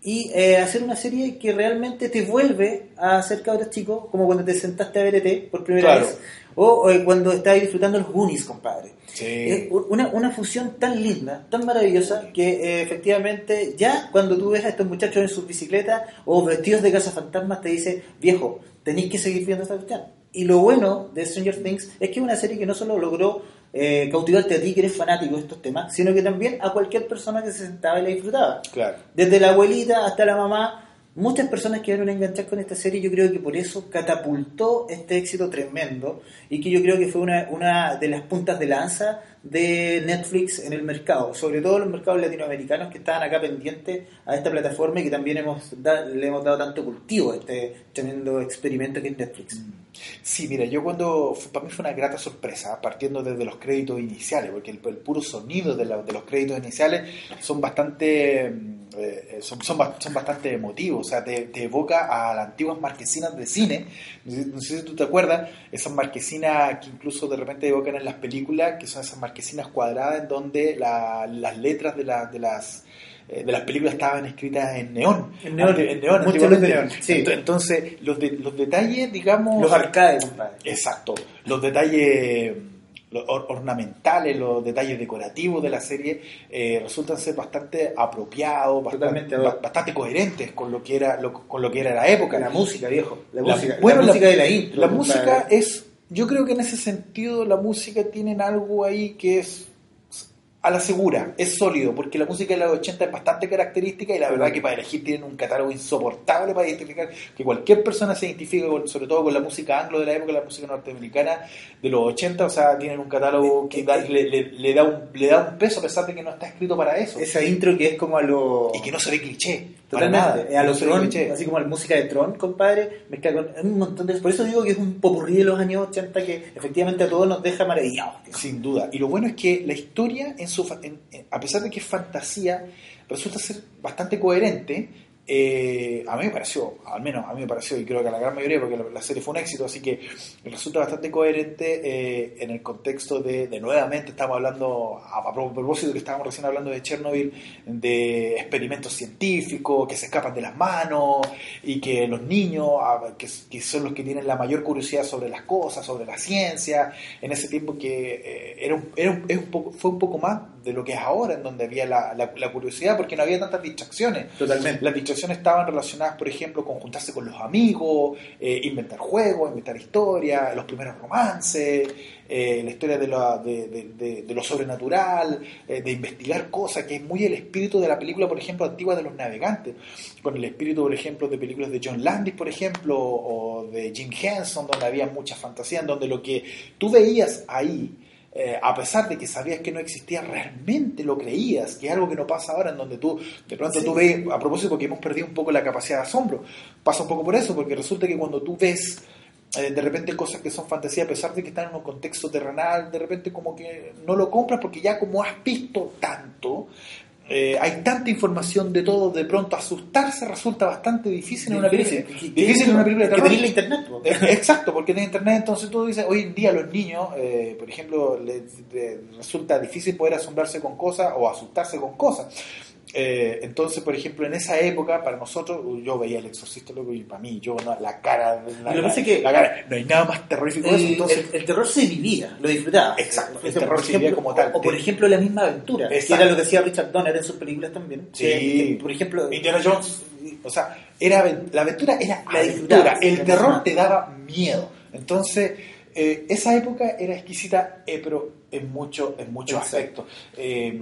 y hacer una serie que realmente te vuelve a ser cabros chicos, como cuando te sentaste a ver ET por primera vez o, cuando estáis disfrutando los Goonies, compadre. Sí. una, una fusión tan linda, tan maravillosa, que eh, efectivamente ya cuando tú ves a estos muchachos en sus bicicletas o vestidos de casa fantasmas, te dice, viejo, tenéis que seguir viendo esta cuestión. Y lo bueno de Stranger Things es que es una serie que no solo logró eh, cautivarte a ti que eres fanático de estos temas, sino que también a cualquier persona que se sentaba y la disfrutaba. Claro. Desde la abuelita hasta la mamá muchas personas quedaron enganchadas con esta serie. Yo creo que por eso catapultó este éxito tremendo y que yo creo que fue una, una de las puntas de lanza de Netflix en el mercado, sobre todo los mercados latinoamericanos que estaban acá pendientes a esta plataforma y que también hemos le hemos dado tanto cultivo a este tremendo experimento que es Netflix. Mm. Sí, mira, yo cuando, para mí fue una grata sorpresa, partiendo desde los créditos iniciales, porque el, puro sonido de, de, los créditos iniciales son bastante, mm, eh, son, son, son, bastante emotivos, o sea, te, evoca a las antiguas marquesinas de cine, no sé, si tú te acuerdas, esas marquesinas que incluso de repente evocan en las películas, que son esas marquesinas cuadradas en donde las letras de, de las eh, de las películas estaban escritas en neón. En neón, en neón, sí. Entonces, los, de, los detalles, digamos... Los arcades, compadre. Exacto. Los detalles ornamentales, los detalles decorativos de la serie eh, resultan ser bastante apropiados, bastante, bastante, coherentes con lo que era con lo que era la época. La música, viejo. La, música, bueno, la música de la intro. La música es, yo creo que en ese sentido la música tiene algo ahí que es a la segura, es sólido, porque la música de los 80 es bastante característica y la verdad que para elegir tienen un catálogo insoportable para identificar que cualquier persona se identifique sobre todo con la música anglo de la época, la música norteamericana de los 80, o sea, tienen un catálogo que le, da un, le da un peso a pesar de que no está escrito para eso. Esa intro que es como a lo... Y que no se ve cliché. Totalmente, a los Tron, así como la música de Tron, compadre, mezcla con un montón de... Por eso digo que es un popurrí de los años 80 que efectivamente a todos nos deja maravillados. Sin duda. Y lo bueno es que la historia en a pesar de que es fantasía, resulta ser bastante coherente eh, a mí me pareció, al menos a mí me pareció, y creo que a la gran mayoría, porque la, serie fue un éxito, así que resulta bastante coherente eh, en el contexto de, de, nuevamente, estamos hablando, a, propósito de que estábamos recién hablando de Chernobyl, de experimentos científicos que se escapan de las manos y que los niños, que, son los que tienen la mayor curiosidad sobre las cosas, sobre la ciencia, en ese tiempo que eh, era, un, era un, poco, fue un poco más de lo que es ahora, en donde había la, la, curiosidad, porque no había tantas distracciones. Totalmente. Las estaban relacionadas, por ejemplo, con juntarse con los amigos, eh, inventar juegos, inventar historias, los primeros romances, eh, la historia de, de, lo sobrenatural, eh, de investigar cosas, que es muy el espíritu de la película, por ejemplo, antigua de los navegantes, con el espíritu, por ejemplo, de películas de John Landis, por ejemplo, o de Jim Henson, donde había mucha fantasía, en donde lo que tú veías ahí, eh, a pesar de que sabías que no existía, realmente lo creías, que es algo que no pasa ahora, en donde tú, de pronto tú ves, a propósito, porque hemos perdido un poco la capacidad de asombro, pasa un poco por eso, porque resulta que cuando tú ves eh, de repente cosas que son fantasía, a pesar de que están en un contexto terrenal, de repente como que no lo compras porque ya como has visto tanto, eh, hay tanta información de todo, de pronto asustarse resulta bastante difícil en una película. Difícil en una película de terror. Que la internet. Eh, exacto, porque en internet entonces tú dices, hoy en día los niños, eh, por ejemplo, les, resulta difícil poder asombrarse con cosas o asustarse con cosas. Eh, entonces, por ejemplo, en esa época, para nosotros, yo veía el exorcista loco y para mí, yo, no, la cara, la, que la cara, no hay nada más terrorífico el, eso. Entonces, el, terror se vivía, lo disfrutaba. Exacto, el terror se vivía como tal. O, por ejemplo, la misma aventura, que era lo que decía Richard Donner en sus películas también. Sí, por ejemplo, Indiana Jones, o sea, era, la aventura era la aventura, el terror te daba miedo. Entonces, eh, esa época era exquisita, eh, pero en muchos en mucho aspectos. Eh,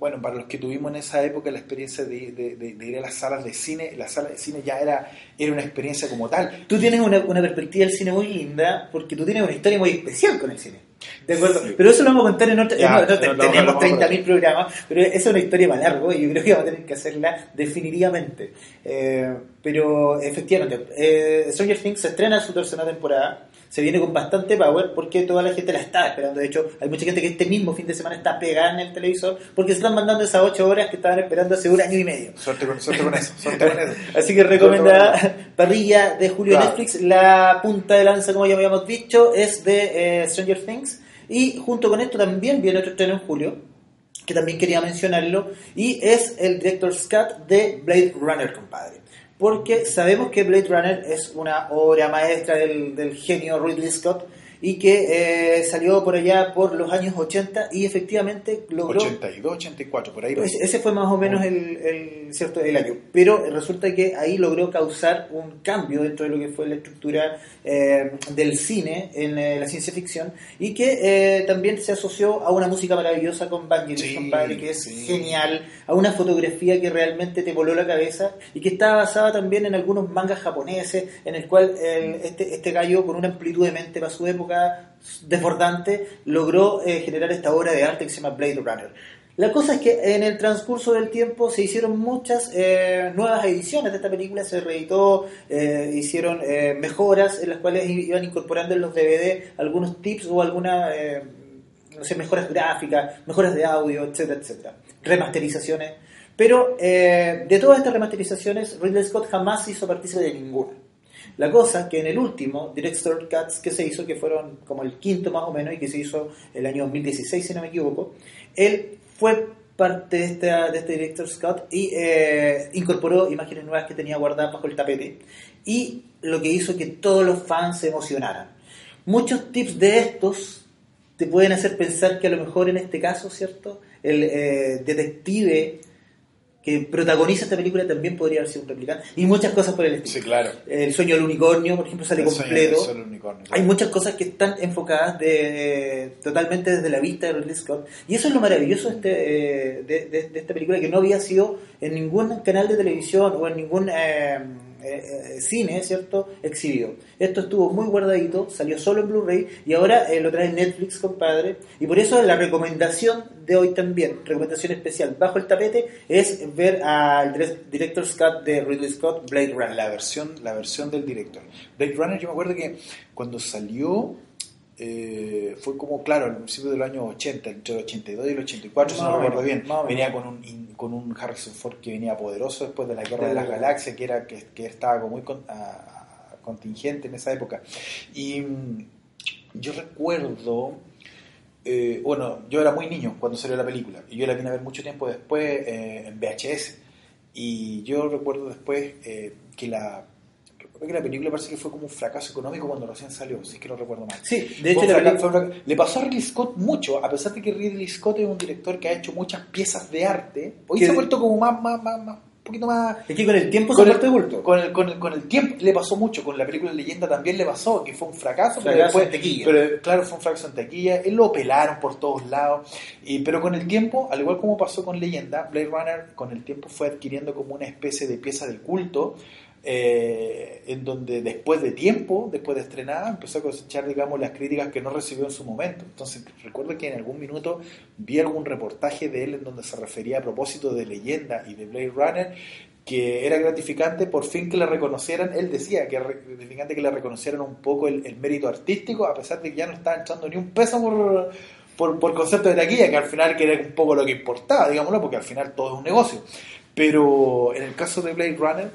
bueno, para los que tuvimos en esa época la experiencia de, ir a las salas de cine, la sala de cine ya era, era una experiencia como tal. Tú tienes una, perspectiva del cine muy linda porque tú tienes una historia muy especial con el cine. ¿De acuerdo? Pero eso lo vamos a contar en otro. tenemos 30.000 programas, pero esa es una historia más larga y yo creo que vamos a tener que hacerla definitivamente. Eh, pero efectivamente, eh, Stranger Things se estrena su tercera temporada se viene con bastante power porque toda la gente la está esperando. De hecho, hay mucha gente que este mismo fin de semana está pegada en el televisor porque se están mandando esas ocho horas que estaban esperando hace un año y medio. Suerte con, suerte con eso, suerte con eso. Así que recomendada parrilla de Julio Netflix. La punta de lanza, como ya habíamos dicho, es de eh, Stranger Things. Y junto con esto también viene otro estreno en julio, que también quería mencionarlo, y es el Director's Cut de Blade Runner, compadre porque sabemos que Blade Runner es una obra maestra del, genio Ridley Scott y que eh, salió por allá por los años 80 y efectivamente logró... 82, 84, por ahí. Pues ese fue más o menos el, el, cierto, el año. Pero resulta que ahí logró causar un cambio dentro de lo que fue la estructura eh, del cine en eh, la ciencia ficción y que eh, también se asoció a una música maravillosa con Vangelis, Sí, compadre, que es sí. genial, a una fotografía que realmente te voló la cabeza y que está basada también en algunos mangas japoneses, en el cual el- este, este gallo, con una amplitud de mente para su época desbordante, logró eh, generar esta obra de arte que se llama Blade Runner. La cosa es que en el transcurso del tiempo se hicieron muchas eh, nuevas ediciones de esta película, se reeditó, eh, hicieron mejoras en las cuales iban incorporando en los DVD algunos tips o algunas, no sé, mejoras gráficas, mejoras de audio, etcétera, etcétera, remasterizaciones. Pero de todas estas remasterizaciones, Ridley Scott jamás hizo partícipe de ninguna. La cosa que en el último Director Cuts que se hizo, que fueron como el quinto más o menos, y que se hizo el año 2016, si no me equivoco, él fue parte de, este Director Scott y eh, incorporó imágenes nuevas que tenía guardadas bajo el tapete. Y lo que hizo que todos los fans se emocionaran. Muchos tips de estos te pueden hacer pensar que a lo mejor en este caso, ¿cierto? El eh, detective que protagoniza esta película también podría haber sido un replicante. Y muchas cosas por el estilo. Sí, claro. El sueño del unicornio, por ejemplo, sale El sueño completo. del solo unicornio, claro. Hay muchas cosas que están enfocadas de, totalmente desde la vista de Ridley Scott. Y eso es lo maravilloso de, este, eh, de, de- de esta película, que no había sido en ningún canal de televisión o en ningún eh, eh, eh, cine, ¿cierto?, exhibido. Esto estuvo muy guardadito, salió solo en Blu-ray y ahora eh, lo trae Netflix, compadre. Y por eso la recomendación de hoy también, recomendación especial bajo el tapete, es ver al dire- Director Scott de Ridley Scott, Blade Runner. la versión, la versión del director. Blade Runner, yo me acuerdo que cuando salió eh, fue como, claro, al principio del año 80, entre el 82 y el 84, si no recuerdo bien. Venía con un, con un Harrison Ford que venía poderoso después de la Guerra de De las la- Galaxias, que, era, que, que estaba como muy con- a- a- contingente en esa época. Y mm, yo recuerdo eh, bueno, yo era muy niño cuando salió la película y yo la vine a ver mucho tiempo después eh, en VHS y yo recuerdo después que la que la película parece que fue como un fracaso económico cuando recién salió, si es que no recuerdo mal. Sí, de hecho la película- le pasó a Ridley Scott mucho, a pesar de que Ridley Scott es un director que ha hecho muchas piezas de arte, hoy se ha vuelto como más, más, más, más- un poquito más Es que con el tiempo se con ha el, culto. con, el, con, el, con el tiempo le pasó mucho, con la película Leyenda también le pasó, que fue un fracaso, pero Fracaso después, en taquilla. pero claro, fue un fracaso en taquilla, él lo pelaron por todos lados, y, pero con el tiempo, al igual como pasó con Leyenda, Blade Runner con el tiempo fue adquiriendo como una especie de pieza de culto, eh, en donde después de tiempo, después de estrenada, empezó a cosechar, digamos, las críticas que no recibió en su momento. Entonces, recuerdo que en algún minuto vi algún reportaje de él en donde se refería a propósito de Leyenda y de Blade Runner, que era gratificante por fin que le reconocieran, él decía que era gratificante que le reconocieran un poco el, mérito artístico, a pesar de que ya no estaba echando ni un peso por, por, por concepto de taquilla, que al final que era un poco lo que importaba, digámoslo, porque al final todo es un negocio. Pero en el caso de Blade Runner,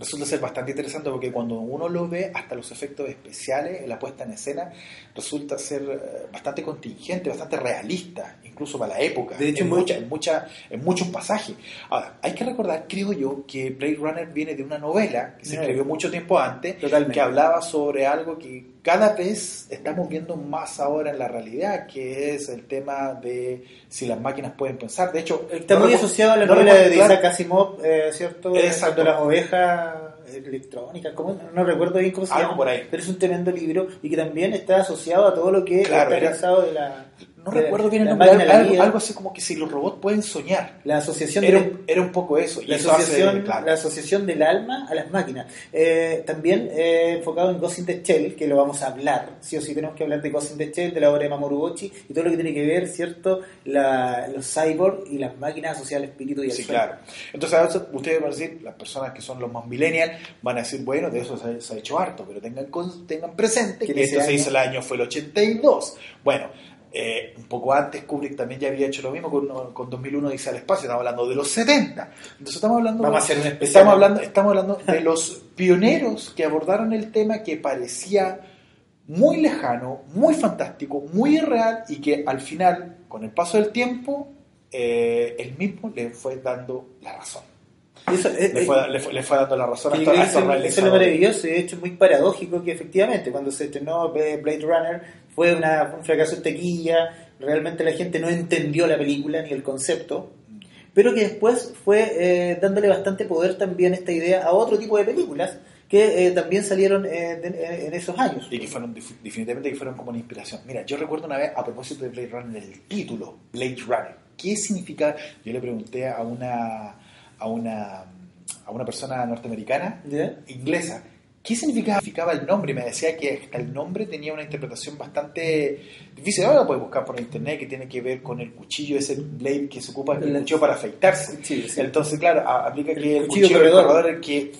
resulta ser bastante interesante porque cuando uno lo ve, hasta los efectos especiales, la puesta en escena, resulta ser eh, bastante contingente, bastante realista, incluso para la época, De hecho, en, mucha- en, mucha- en muchos pasajes. Ahora, hay que recordar, creo yo, que Blade Runner viene de una novela que se escribió mucho tiempo antes, Totalmente. que hablaba sobre algo que cada vez estamos viendo más ahora en la realidad, que es el tema de si las máquinas pueden pensar. De hecho, Está no muy asociado a la no novela de Isaac Asimov, eh, ¿cierto? Exacto. De las ovejas electrónicas, ¿cómo? no recuerdo bien cómo se Algo llama, por ahí. pero es un tremendo libro y que también está asociado a todo lo que Claro, está de la... No de recuerdo bien el nombre, algo, algo así como que si los robots pueden soñar. la asociación Era, de era un poco eso. la eso hace- asociación, claro. la asociación del alma a las máquinas. Eh, también eh, enfocado en Ghost in the Shell, que lo vamos a hablar. Sí o sí tenemos que hablar de Ghost in the Shell, de la obra de Mamoru Ochi y todo lo que tiene que ver, ¿cierto? La, los cyborg y las máquinas asociadas al espíritu y al Sí, sueño. claro. Entonces, ahora ustedes van a decir, las personas que son los más millennials, van a decir, bueno, de eso se, ha- se ha hecho harto, pero tengan, tengan presente Que esto se hizo el año, fue el 82. Bueno, eh, un poco antes Kubrick también ya había hecho lo mismo con, con 2001 dice al espacio, estamos hablando de los 70. Entonces estamos hablando, Vamos a hacer un especial. estamos hablando, estamos hablando de los pioneros que abordaron el tema que parecía muy lejano, muy fantástico, muy irreal y que al final, con el paso del tiempo, eh, él mismo le fue dando la razón. Eso, eh, le, eh, fue, le, fue, le fue dando la razón a Y estos, a eso, es lo maravilloso y de hecho es muy paradójico que efectivamente cuando se estrenó Blade Runner fue una- un fracaso en taquilla, realmente la gente no entendió la película ni el concepto, pero que después fue eh, dándole bastante poder también esta idea a otro tipo de películas que eh, también salieron eh, de- en esos años. Y que fueron def- definitivamente que fueron como una inspiración. Mira, yo recuerdo una vez, a propósito de Blade Runner, el título, Blade Runner. ¿Qué significa? Yo le pregunté a una, a una, a una persona norteamericana, ¿Ya? inglesa, ¿qué significaba, el nombre? Y me decía que hasta el nombre tenía una interpretación bastante difícil. Ahora lo puedes buscar por internet, que tiene que ver con el cuchillo, ese blade que se ocupa, el cuchillo para afeitarse. Sí, sí. Entonces, claro, aplica que el, cuchillo cuchillo, corredor. corredor que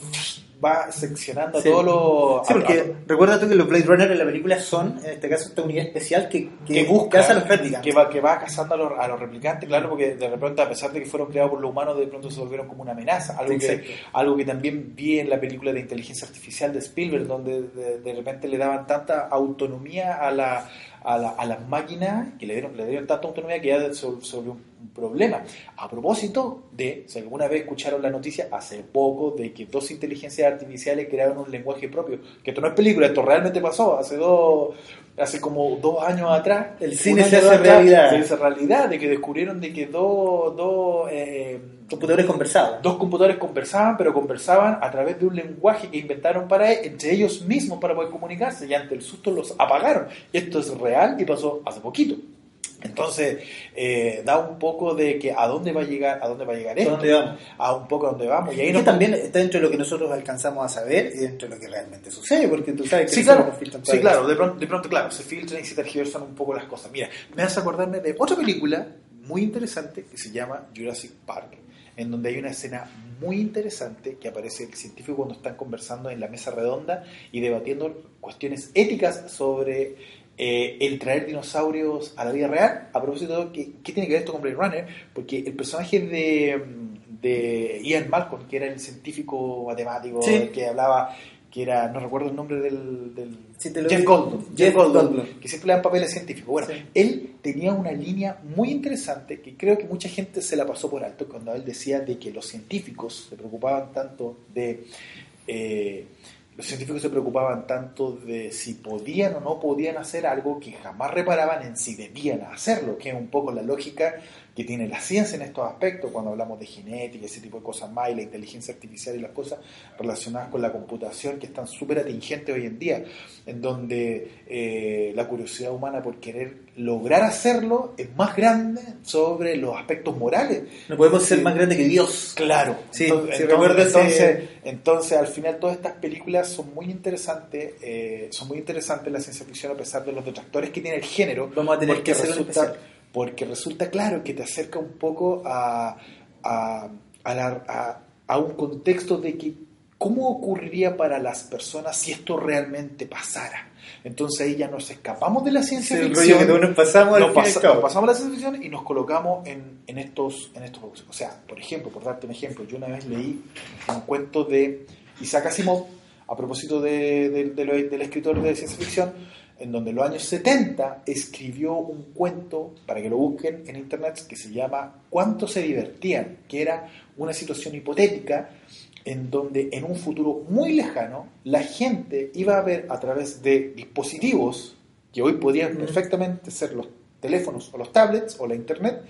va seccionando Sí. todo lo... Sí, porque recuerda tú que los Blade Runner en la película son, en este caso, esta unidad especial que, que, que busca, caza a los réplica. que va, que va cazando a los, a los replicantes, claro, porque de repente, a pesar de que fueron creados por los humanos, de pronto se volvieron como una amenaza. Algo, que, algo que también vi en la película de inteligencia artificial de Spielberg, donde de, de repente le daban tanta autonomía a, la, a, la- a las máquinas, que le dieron, le dieron tanta autonomía que ya sobre un, un problema. A propósito de, si alguna vez escucharon la noticia hace poco de que dos inteligencias artificiales crearon un lenguaje propio, que esto no es película, esto realmente pasó hace dos, hace como dos años atrás. El cine se hace realidad. Se hace realidad, de que descubrieron de que dos, dos, eh, Computadores conversados. dos computadores conversaban, pero conversaban a través de un lenguaje que inventaron para entre ellos mismos para poder comunicarse y ante el susto los apagaron. Esto es real y pasó hace poquito. Entonces, eh, da un poco de que a dónde va a llegar, a dónde va a llegar esto, vamos? a un poco a dónde vamos. Y ahí nos que también está dentro de lo que nosotros alcanzamos a saber y dentro de lo que realmente sucede, porque tú sabes que Sí, claro, filtran sí, claro, de pronto, de pronto, claro, se filtran y se tergiversan un poco las cosas. Mira, me hace acordarme de otra película muy interesante que se llama Jurassic Park, en donde hay una escena muy interesante que aparece el científico cuando están conversando en la mesa redonda y debatiendo cuestiones éticas sobre eh, el traer dinosaurios a la vida real. A propósito, de ¿qué, qué tiene que ver esto con Blade Runner? Porque el personaje de, de Ian Malcolm, que era el científico matemático Sí. que hablaba, que era, no recuerdo el nombre del... del Sí, Jeff. Goldblum. Jeff Jeff Goldblum, Goldblum. que siempre le dan papeles científicos. Bueno, Sí. él tenía una línea muy interesante que creo que mucha gente se la pasó por alto cuando él decía de que los científicos se preocupaban tanto de... eh, los científicos se preocupaban tanto de si podían o no podían hacer algo que jamás reparaban en si debían hacerlo, que es un poco la lógica que tiene la ciencia en estos aspectos, cuando hablamos de genética, ese tipo de cosas más, y la inteligencia artificial y las cosas relacionadas con la computación que están súper atingentes hoy en día, en donde eh, la curiosidad humana por querer lograr hacerlo es más grande sobre los aspectos morales. No podemos ser más grandes que Dios. Claro, Sí, entonces, recuerdo ese- entonces, entonces, al final todas estas películas son muy interesantes, eh, son muy interesantes la ciencia ficción a pesar de los detractores que tiene el género, Vamos a tener que hacer resulta. Porque resulta claro que te acerca un poco a, a, a la- a- a un contexto de que cómo ocurriría para las personas si esto realmente pasara. Entonces ahí ya nos escapamos de la ciencia Sí, ficción que nos pasamos nos, pasa- pasamos a la ciencia ficción y nos colocamos en, en estos en estos. O sea, por ejemplo, por darte un ejemplo, yo una vez leí un cuento de Isaac Asimov a propósito de, de- de lo- del escritor de ciencia ficción, en donde en los años 70 escribió un cuento, para que lo busquen en internet, que se llama ¿Cuánto se divertían? que era una situación hipotética en donde en un futuro muy lejano la gente iba a ver a través de dispositivos que hoy podían perfectamente ser los teléfonos o los tablets o la internet,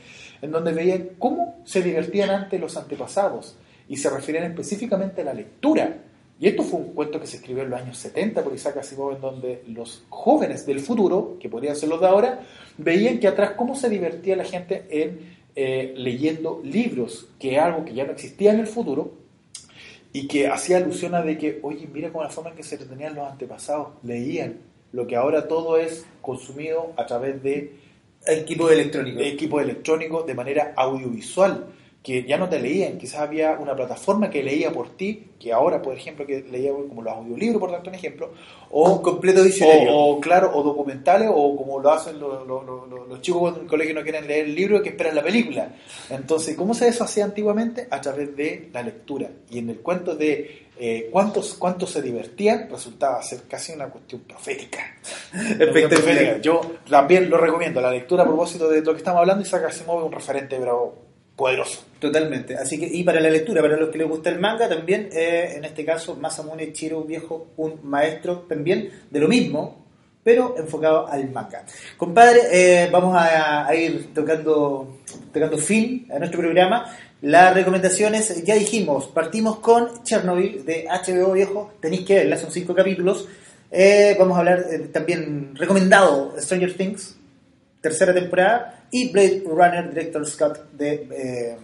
en donde veían cómo se divertían antes los antepasados y se referían específicamente a la lectura. Y esto fue un cuento que se escribió en los años 70 por Isaac Asimov, en donde los jóvenes del futuro, que podrían ser los de ahora, veían que atrás cómo se divertía la gente en eh, leyendo libros, que es algo que ya no existía en el futuro, y que hacía alusión a de que, oye, mira con la forma en que se tenían los antepasados, leían, lo que ahora todo es consumido a través de Equipo electrónico. equipos electrónicos de manera audiovisual, que ya no te leían, quizás había una plataforma que leía por ti, que ahora, por ejemplo, que leía como los audiolibros, por darte un ejemplo, un o, completo diccionario. o, o, claro, o documentales, o como lo hacen los, los- los- los- los chicos cuando en el colegio no quieren leer el libro, que esperan la película. Entonces, ¿cómo se eso hacía antiguamente? A través de la lectura. Y en el cuento de eh, cuántos, cuántos se divertían, resultaba ser casi una cuestión profética. Espectacular. Yo también lo recomiendo. La lectura a propósito de lo que estamos hablando, Isaac Asimov es un referente pero poderoso. Totalmente. Así que, y para la lectura, para los que les gusta el manga, también, eh, en este caso, Masamune Chiro Viejo, un maestro también de lo mismo, pero enfocado al manga. Compadre, eh, vamos a, ir tocando, tocando fin a nuestro programa. Las recomendaciones, ya dijimos, partimos con Chernobyl de HBO Viejo, tenéis que verla, son cinco capítulos. Eh, vamos a hablar eh, también recomendado Stranger Things, tercera temporada, y Blade Runner Director Scott de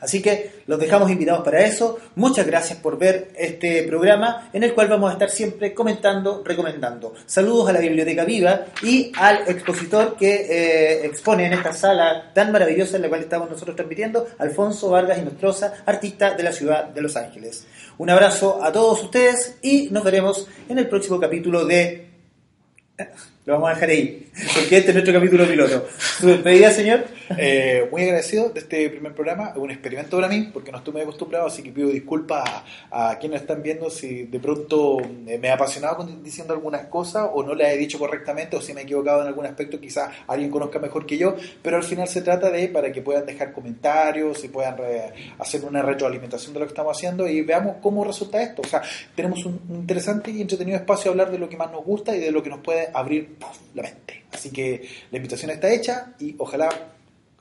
Así que los dejamos invitados para eso. Muchas gracias por ver este programa en el cual vamos a estar siempre comentando, recomendando. Saludos a la Biblioteca Viva y al expositor que eh, expone en esta sala tan maravillosa en la cual estamos nosotros transmitiendo, Alfonso Vargas y Nostroza, artista de la ciudad de Los Ángeles. Un abrazo a todos ustedes y nos veremos en el próximo capítulo de... Lo vamos a dejar ahí, porque este es nuestro capítulo piloto. ¿Su despedida, señor? Eh, muy agradecido de este primer programa, un experimento para mí, porque no estoy muy acostumbrado, así que pido disculpas a, a quienes están viendo si de pronto eh, me he apasionado diciendo algunas cosas o no las he dicho correctamente o si me he equivocado en algún aspecto, quizás alguien conozca mejor que yo, pero al final se trata de para que puedan dejar comentarios y puedan re- hacer una retroalimentación de lo que estamos haciendo y veamos cómo resulta esto. O sea, tenemos un interesante y entretenido espacio a hablar de lo que más nos gusta y de lo que nos puede abrir la mente. Así que la invitación está hecha y ojalá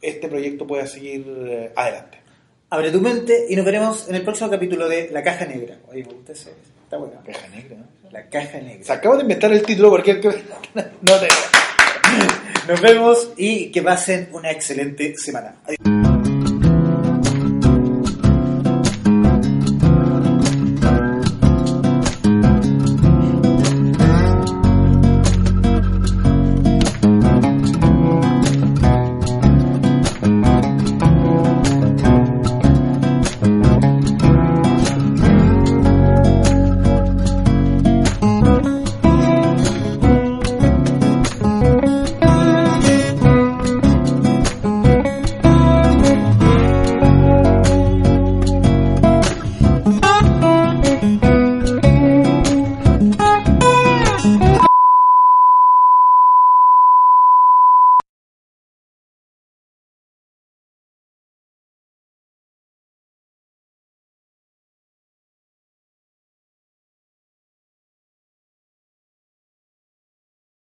este proyecto pueda seguir eh, adelante. Abre tu mente y nos veremos en el próximo capítulo de La Caja Negra. Oye, me gusta ese. Está bueno. Caja negra, ¿no? La Caja Negra. Se acabo de inventar el título el que... no te... Nos vemos y que pasen una excelente semana. Adiós.